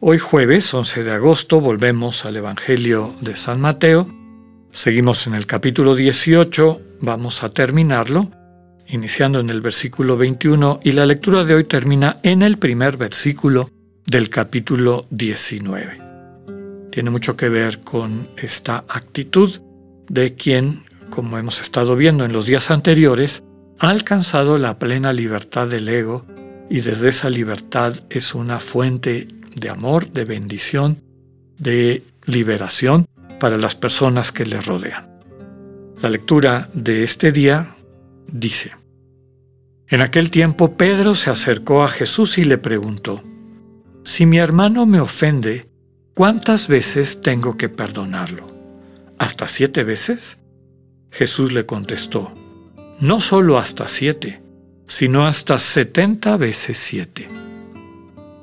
Hoy jueves 11 de agosto volvemos al Evangelio de San Mateo. Seguimos en el capítulo 18, vamos a terminarlo, iniciando en el versículo 21 y la lectura de hoy termina en el primer versículo del capítulo 19. Tiene mucho que ver con esta actitud de quien como hemos estado viendo en los días anteriores, ha alcanzado la plena libertad del ego y desde esa libertad es una fuente de amor, de bendición, de liberación para las personas que le rodean. La lectura de este día dice, En aquel tiempo Pedro se acercó a Jesús y le preguntó, Si mi hermano me ofende, ¿cuántas veces tengo que perdonarlo? ¿Hasta siete veces? Jesús le contestó, no solo hasta siete, sino hasta setenta veces siete.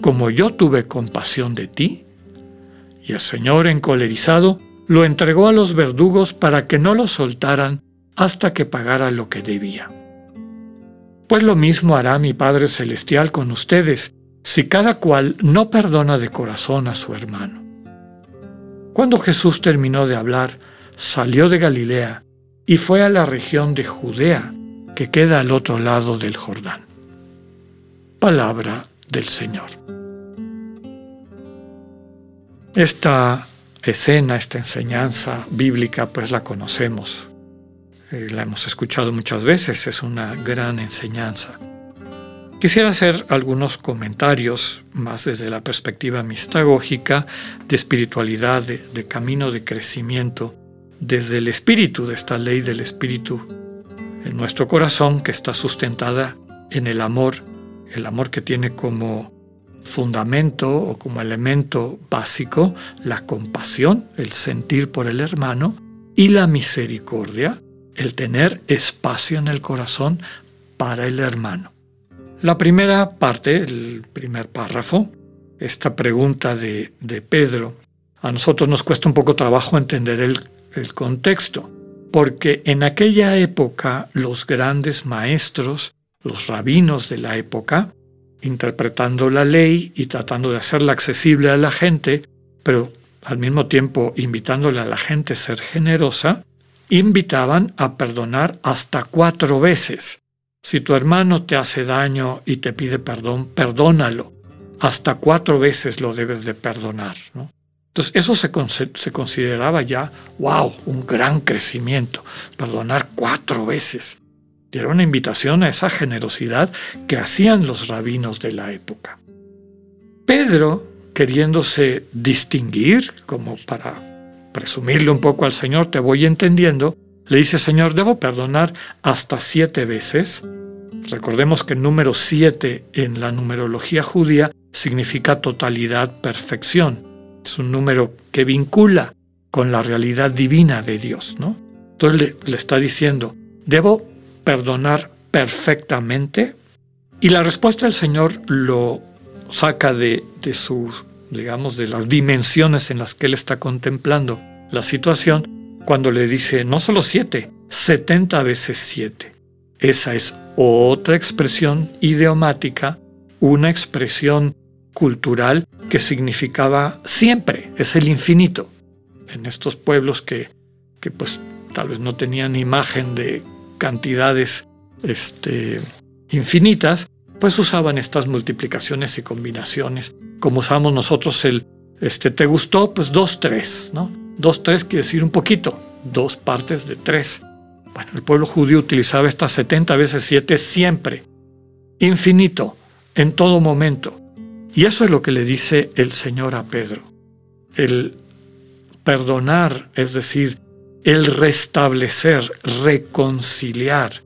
como yo tuve compasión de ti? Y el Señor, encolerizado, lo entregó a los verdugos para que no lo soltaran hasta que pagara lo que debía. Pues lo mismo hará mi Padre Celestial con ustedes, si cada cual no perdona de corazón a su hermano. Cuando Jesús terminó de hablar, salió de Galilea y fue a la región de Judea, que queda al otro lado del Jordán. Palabra del Señor. Esta escena, esta enseñanza bíblica, pues la conocemos, eh, la hemos escuchado muchas veces, es una gran enseñanza. Quisiera hacer algunos comentarios más desde la perspectiva mistagógica de espiritualidad, de camino de crecimiento desde el espíritu de esta ley del espíritu en nuestro corazón que está sustentada en el amor, el amor que tiene como fundamento o como elemento básico la compasión, el sentir por el hermano y la misericordia, el tener espacio en el corazón para el hermano. La primera parte, el primer párrafo, esta pregunta de, de Pedro, a nosotros nos cuesta un poco trabajo entender el el contexto, porque en aquella época los grandes maestros, los rabinos de la época, interpretando la ley y tratando de hacerla accesible a la gente, pero al mismo tiempo invitándole a la gente a ser generosa, invitaban a perdonar hasta cuatro veces. Si tu hermano te hace daño y te pide perdón, perdónalo. Hasta cuatro veces lo debes de perdonar. Entonces, eso se, consideraba ya, wow, un gran crecimiento, perdonar cuatro veces. Era una invitación a esa generosidad que hacían los rabinos de la época. Pedro, queriéndose distinguir como para presumirle un poco al Señor, te voy entendiendo, le dice, Señor, debo perdonar hasta siete veces. Recordemos que el número siete en la numerología judía significa totalidad, perfección. Es un número que vincula con la realidad divina de Dios, ¿no? Entonces le, está diciendo, debo perdonar perfectamente. Y la respuesta del Señor lo saca de, de digamos, de las dimensiones en las que él está contemplando la situación cuando le dice no solo siete, setenta veces siete. Esa es otra expresión idiomática, una expresión cultural que significaba siempre, es el infinito. En estos pueblos que, que pues tal vez no tenían imagen de cantidades este, infinitas, pues usaban estas multiplicaciones y combinaciones, como usamos nosotros el, este, ¿te gustó? Pues dos, tres, ¿no? Dos, tres quiere decir un poquito, dos partes de tres. Bueno, el pueblo judío utilizaba estas 70 veces 7 siempre, infinito, en todo momento. Y eso es lo que le dice el Señor a Pedro. El perdonar, es decir, el restablecer, reconciliar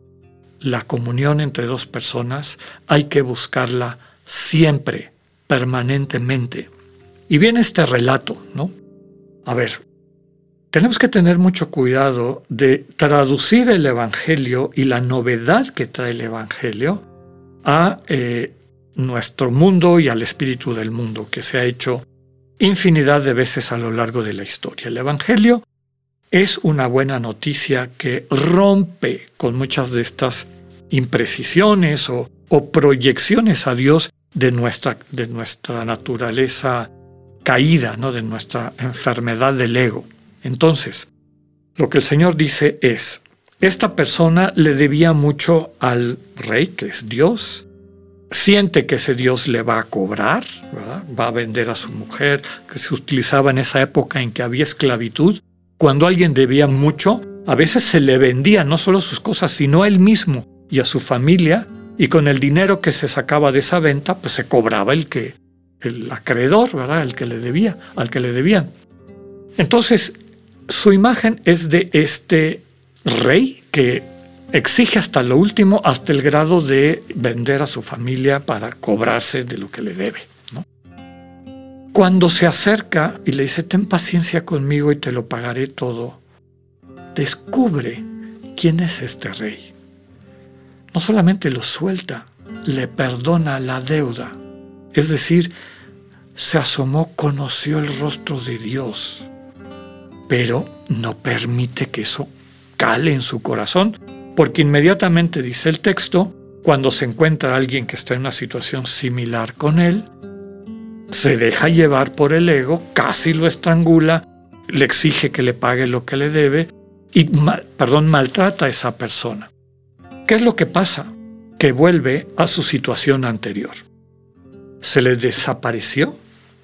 la comunión entre dos personas, hay que buscarla siempre, permanentemente. Y viene este relato, ¿no? A ver, tenemos que tener mucho cuidado de traducir el Evangelio y la novedad que trae el Evangelio a eh, nuestro mundo y al espíritu del mundo, que se ha hecho infinidad de veces a lo largo de la historia. El Evangelio es una buena noticia que rompe con muchas de estas imprecisiones o, proyecciones a Dios de nuestra, de nuestra naturaleza caída, ¿no? de nuestra enfermedad del ego. Entonces, lo que el Señor dice es, esta persona le debía mucho al rey, que es Dios, siente que ese Dios le va a cobrar, va a vender a su mujer, que se utilizaba en esa época en que había esclavitud, cuando alguien debía mucho, a veces se le vendía no solo sus cosas, sino a él mismo y a su familia, y con el dinero que se sacaba de esa venta, pues se cobraba el que el acreedor, ¿verdad? El que le debía, al que le debían. Entonces, su imagen es de este rey que exige hasta lo último, hasta el grado de vender a su familia para cobrarse de lo que le debe. Cuando se acerca y le dice, ten paciencia conmigo y te lo pagaré todo, descubre quién es este rey. No solamente lo suelta, le perdona la deuda. Es decir, se asomó, conoció el rostro de Dios, pero no permite que eso cale en su corazón, porque inmediatamente dice el texto, cuando se encuentra alguien que está en una situación similar con él, se deja llevar por el ego, casi lo estrangula, le exige que le pague lo que le debe y, perdón, maltrata a esa persona. ¿Qué es lo que pasa? Que vuelve a su situación anterior. Se le desapareció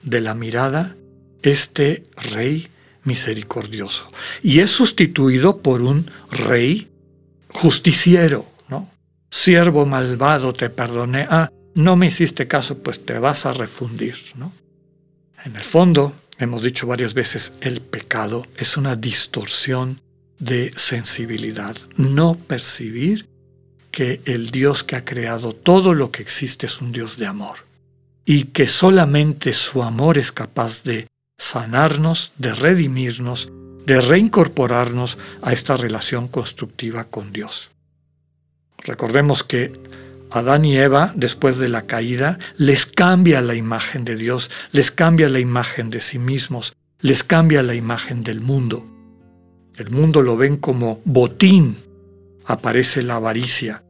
de la mirada este rey misericordioso y es sustituido por un rey justiciero, ¿no? Siervo malvado, te perdoné. Ah, no me hiciste caso, pues te vas a refundir, ¿no? En el fondo, hemos dicho varias veces, el pecado es una distorsión de sensibilidad, no percibir que el Dios que ha creado todo lo que existe es un Dios de amor y que solamente su amor es capaz de sanarnos, de redimirnos, de reincorporarnos a esta relación constructiva con Dios. Recordemos que Adán y Eva, después de la caída, les cambia la imagen de Dios, les cambia la imagen de sí mismos, les cambia la imagen del mundo. El mundo lo ven como botín, aparece la avaricia.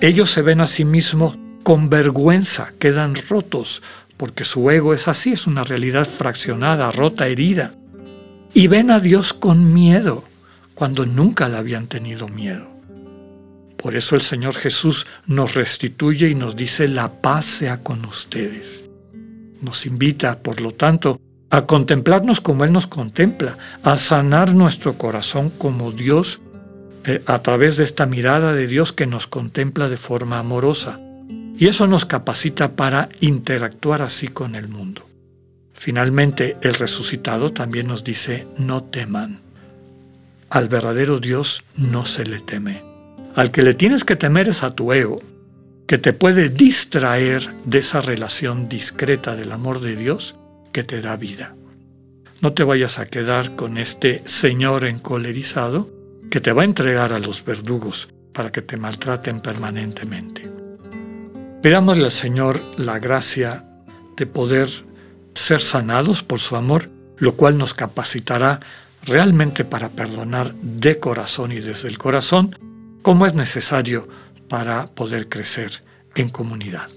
Ellos se ven a sí mismos con vergüenza, quedan rotos, porque su ego es así, es una realidad fraccionada, rota, herida. Y ven a Dios con miedo, cuando nunca le habían tenido miedo. Por eso el Señor Jesús nos restituye y nos dice, la paz sea con ustedes. Nos invita, por lo tanto, a contemplarnos como Él nos contempla, a sanar nuestro corazón como Dios, eh, a través de esta mirada de Dios que nos contempla de forma amorosa. Y eso nos capacita para interactuar así con el mundo. Finalmente, el resucitado también nos dice, no teman. Al verdadero Dios no se le teme. Al que le tienes que temer es a tu ego, que te puede distraer de esa relación discreta del amor de Dios que te da vida. No te vayas a quedar con este Señor encolerizado que te va a entregar a los verdugos para que te maltraten permanentemente. Pidámosle al Señor la gracia de poder ser sanados por su amor, lo cual nos capacitará realmente para perdonar de corazón y desde el corazón, como es necesario para poder crecer en comunidad.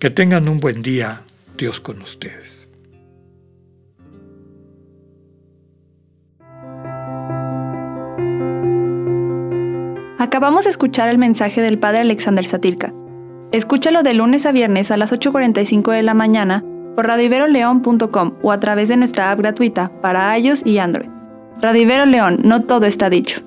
Que tengan un buen día, Dios con ustedes. Acabamos de escuchar el mensaje del Padre Alexander Satirka. Escúchalo de lunes a viernes a las 8.45 de la mañana por radiveroleón.com o a través de nuestra app gratuita para iOS y Android. Radivero León, no todo está dicho.